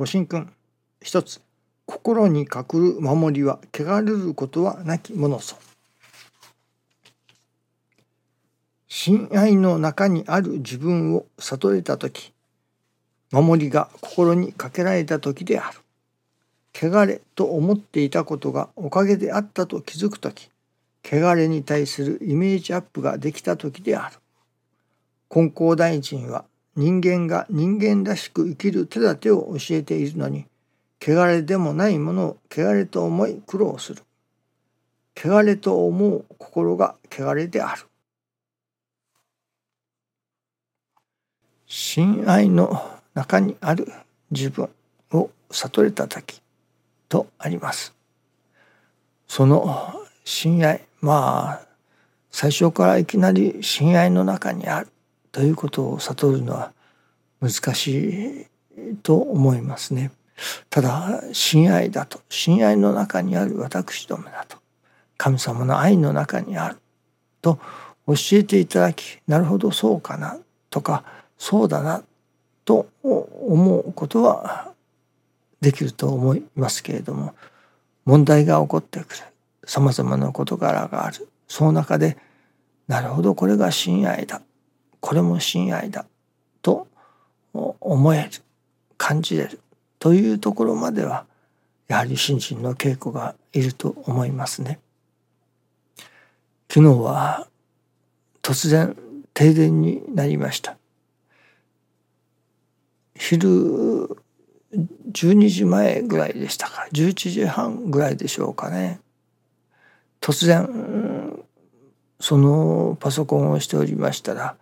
ご神君。一つ。心に隠る守りは汚れることはなきものぞ。親愛の中にある自分を悟れた時。守りが心にかけられた時である。汚れと思っていたことがおかげであったと気づく時。汚れに対するイメージアップができた時である。金光大臣は人間が人間らしく生きる手立てを教えているのに汚れでもないものを汚れと思い苦労する。汚れと思う心が汚れである。親愛の中にある自分を悟れた時とあります。その親愛まあ最初からいきなり親愛の中にある。ということを悟るのは難しいと思いますね。ただ親愛だと。親愛の中にある私どもだと。神様の愛の中にあると教えていただきなるほどそうかなとかそうだなと思うことはできると思いますけれども問題が起こってくる。さまざまな事柄がある。その中でなるほどこれが親愛だ。これも親愛だと思える感じれるというところまではやはり信心の稽古がいると思いますね。昨日は突然停電になりました。昼12時前ぐらいでしたか11時半ぐらいでしょうかね突然そのパソコンをしておりましたら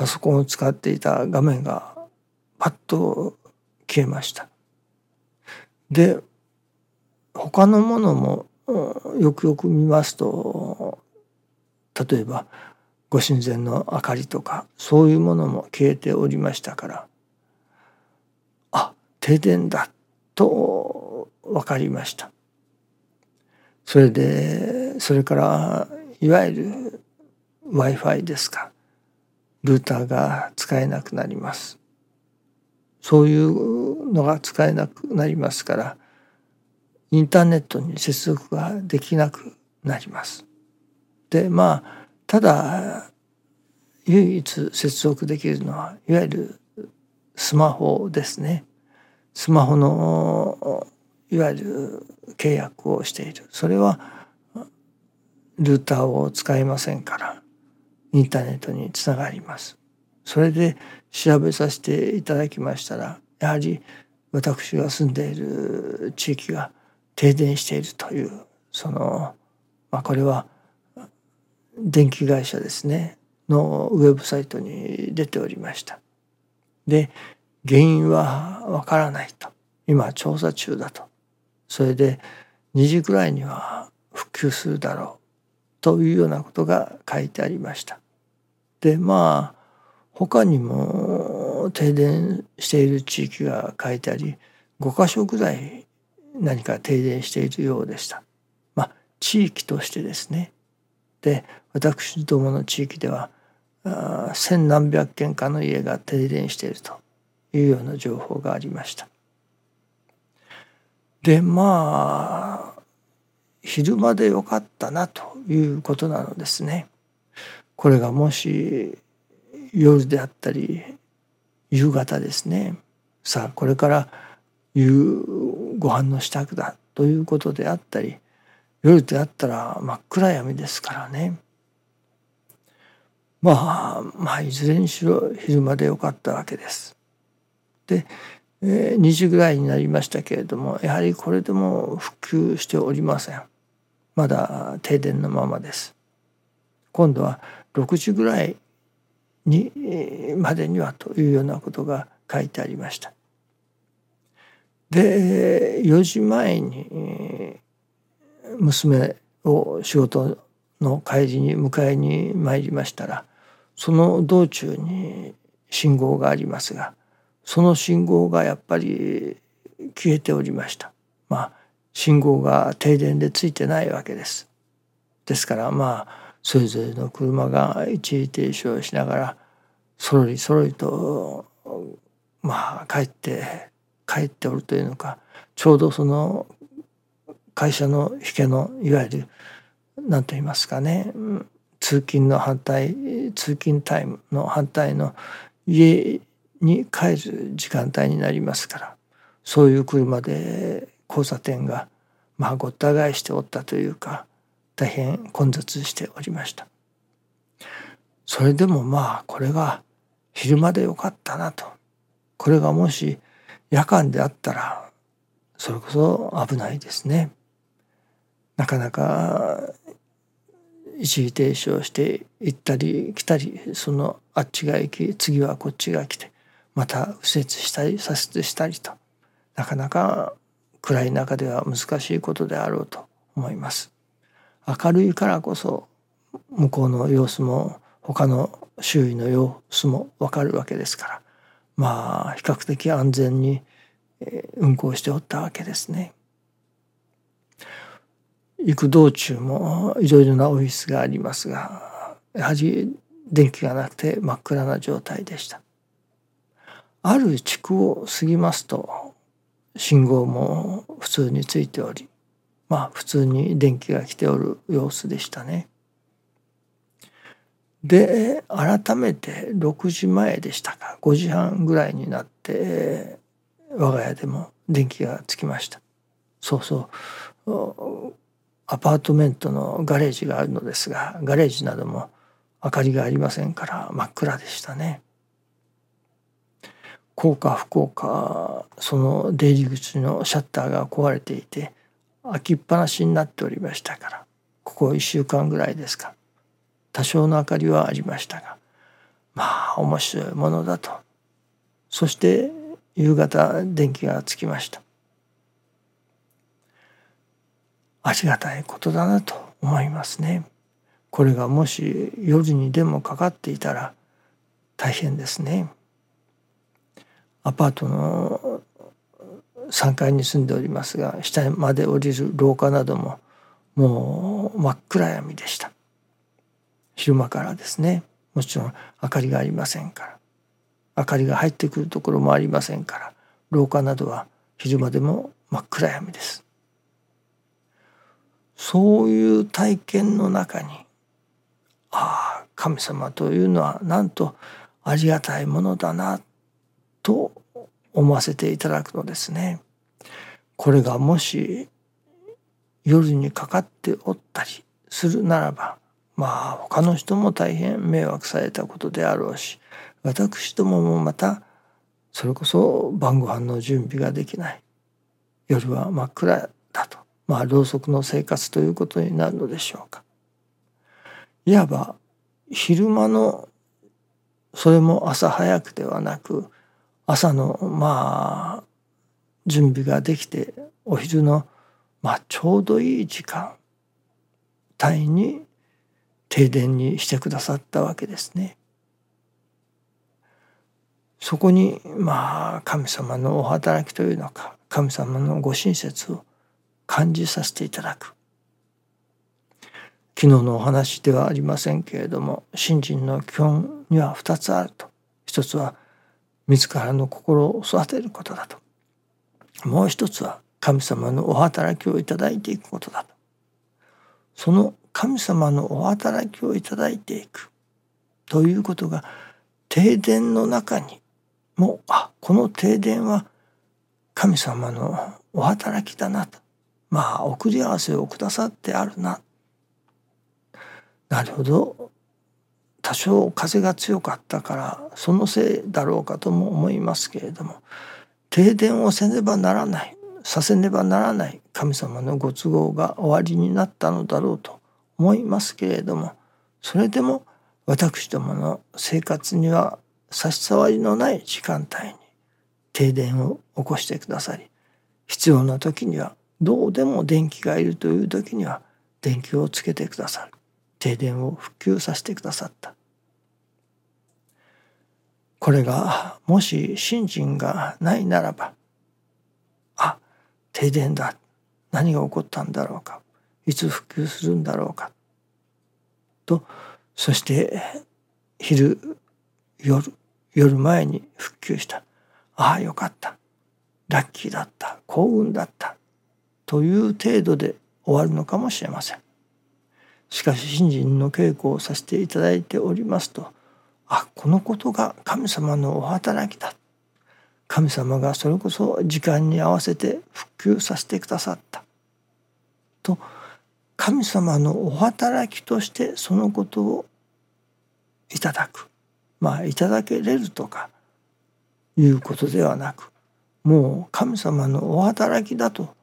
パソコンを使っていた画面がパッと消えました。で他のものもよくよく見ますと例えばご神前の明かりとかそういうものも消えておりましたからあ停電だと分かりました。それでそれからいわゆる w i f i ですかルーターが使えなくなります。そういうのが使えなくなりますからインターネットに接続ができなくなります。でまあただ唯一接続できるのはいわゆるスマホですね。スマホのいわゆる契約をしているそれはルーターを使いませんからインターネットにつながります。それで調べさせていただきましたらやはり私が住んでいる地域が停電しているというその、まあ、これは電気会社ですねのウェブサイトに出ておりました。で原因はわからないと今調査中だとそれで2時ぐらいには復旧するだろうというようなことが書いてありました。でまあ他にも停電している地域が書いてあり5箇所ぐらい何か停電しているようでした。まあ地域としてですね。で私どもの地域では千何百軒かの家が停電しているというような情報がありました。でまあ昼間でよかったなということなのですね。これがもし夜であったり夕方ですねさあこれから夕ご飯の支度だということであったり夜であったら真っ暗闇ですからねまあまあいずれにしろ昼間でよかったわけです。で、え、2時ぐらいになりましたけれどもやはりこれでも復旧しておりません。まだ停電のままです。今度は6時ぐらいにまでにはというようなことが書いてありました。で4時前に娘を仕事の帰りに迎えに参りましたらその道中に信号がありますがその信号がやっぱり消えておりました。まあ信号が停電でついてないわけです。ですからまあそれぞれの車が一時停止をしながらそろりそろりとまあ帰って帰っておるというのかちょうどその会社の引けのいわゆる何と言いますかね通勤の反対通勤タイムの反対の家に帰る時間帯になりますからそういう車で交差点がまあごった返しておったというか大変混雑しておりました。それでもまあこれが昼間でよかったなと。これがもし夜間であったらそれこそ危ないですね。なかなか一時停止をして行ったり来たりそのあっちが行き次はこっちが来てまた右折したり左折したりとなかなか暗い中では難しいことであろうと思います。明るいからこそ向こうの様子も他の周囲の様子もわかるわけですからまあ比較的安全に運行しておったわけですね。行く道中もいろいろなオフィスがありますがやはり電気がなくて真っ暗な状態でした。ある地区を過ぎますと信号も普通についておりまあ普通に電気が来ておる様子でしたね。で改めて6時前でしたか5時半ぐらいになって我が家でも電気がつきました。そうそう。アパートメントのガレージがあるのですがガレージなども明かりがありませんから真っ暗でしたね。幸か不幸かその出入り口のシャッターが壊れていて開きっぱなしになっておりましたからここ1週間ぐらいですか。多少の明かりはありましたがまあ面白いものだと。そして夕方電気がつきました。ありがたいことだなと思いますね。これがもし夜にでもかかっていたら大変ですね。アパートの3階に住んでおりますが下まで降りる廊下などももう真っ暗闇でした。昼間からですね。もちろん明かりがありませんから。明かりが入ってくるところもありませんから廊下などは昼間でも真っ暗闇です。そういう体験の中にああ神様というのはなんとありがたいものだなと思わせていただくのですね。これがもし夜にかかっておったりするならばまあ他の人も大変迷惑されたことであろうし私どももまたそれこそ晩ご飯の準備ができない夜は真っ暗だとまあろうそくの生活ということになるのでしょうか。いわば昼間のそれも朝早くではなく朝のまあ準備ができてお昼のまあちょうどいい時間帯に停電にしてくださったわけですね。そこにまあ神様のお働きというのか神様のご親切を感じさせていただく昨日のお話ではありませんけれども信心の基本には2つあると一つは自らの心を育てることだと。もう一つは神様のお働きをいただいていくことだと。その神様のお働きをいただいていく。ということが停電の中にもあこの停電は神様のお働きだなと。まあ送り合わせをくださってあるな。なるほど。多少風が強かったからそのせいだろうかとも思いますけれども停電をせねばならないさせねばならない神様のご都合が終わりになったのだろうと思いますけれどもそれでも私どもの生活には差し障りのない時間帯に停電を起こしてくださり必要な時にはどうでも電気がいるという時には電気をつけてくださる。停電を復旧させてくださった。これがもし信心がないならばあ停電だ。何が起こったんだろうか。いつ復旧するんだろうか。とそして昼夜夜前に復旧した。ああよかった。ラッキーだった。幸運だった。という程度で終わるのかもしれません。しかし信心の稽古をさせていただいておりますと。あこのことが神様のお働きだ。神様がそれこそ時間に合わせて復旧させてくださった。と神様のお働きとしてそのことをいただく。まあいただけれるとかいうことではなくもう神様のお働きだと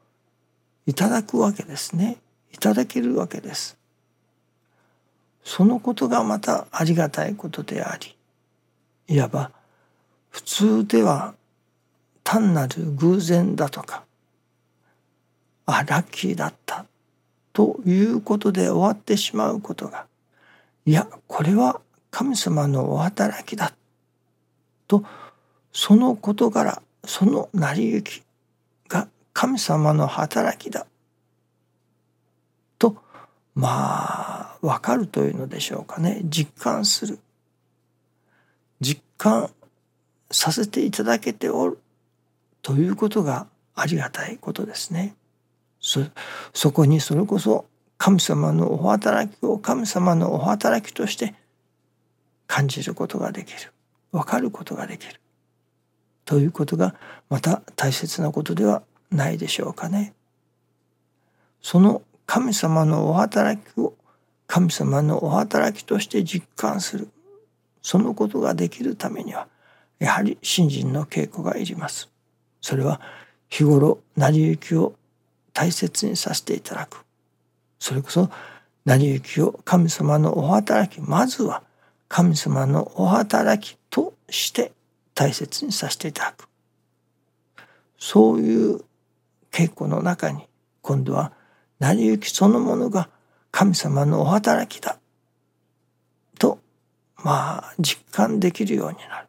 いただくわけですね。いただけるわけです。そのことがまたありがたいことでありいわば普通では単なる偶然だとかあラッキーだったということで終わってしまうことがいやこれは神様のお働きだとその事柄その成り行きが神様の働きだとまあ分かるというのでしょうかね実感する実感させていただけておるということがありがたいことですね。そそこにそれこそ神様のお働きを神様のお働きとして感じることができる分かることができるということがまた大切なことではないでしょうかね。その神様のお働きを神様のお働きとして実感する。そのことができるためにはやはり信心の稽古がいります。それは日頃成り行きを大切にさせていただく。それこそ成り行きを神様のお働きまずは神様のお働きとして大切にさせていただく。そういう稽古の中に今度は成り行きそのものが神様のお働きだ。とまあ実感できるようになる。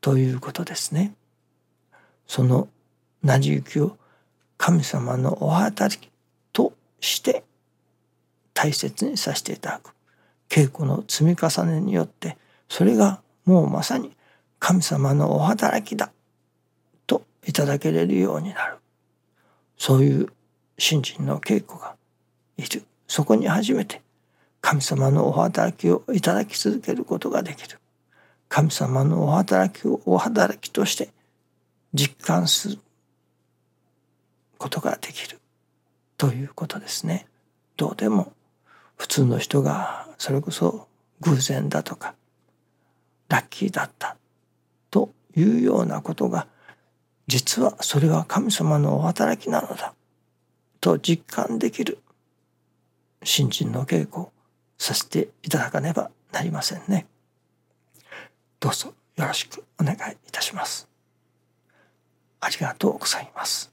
ということですね。その成り行きを神様のお働きとして大切にさせていただく。稽古の積み重ねによってそれがもうまさに神様のお働きだ。といただけれるようになる。そういう信心の稽古がいる。そこに初めて神様のお働きをいただき続けることができる。神様のお働きをお働きとして実感することができる。ということですね。どうでも普通の人がそれこそ偶然だとかラッキーだったというようなことが実はそれは神様のお働きなのだと実感できる。新人の稽古をさせていただかねばなりませんね。どうぞよろしくお願いいたします。ありがとうございます。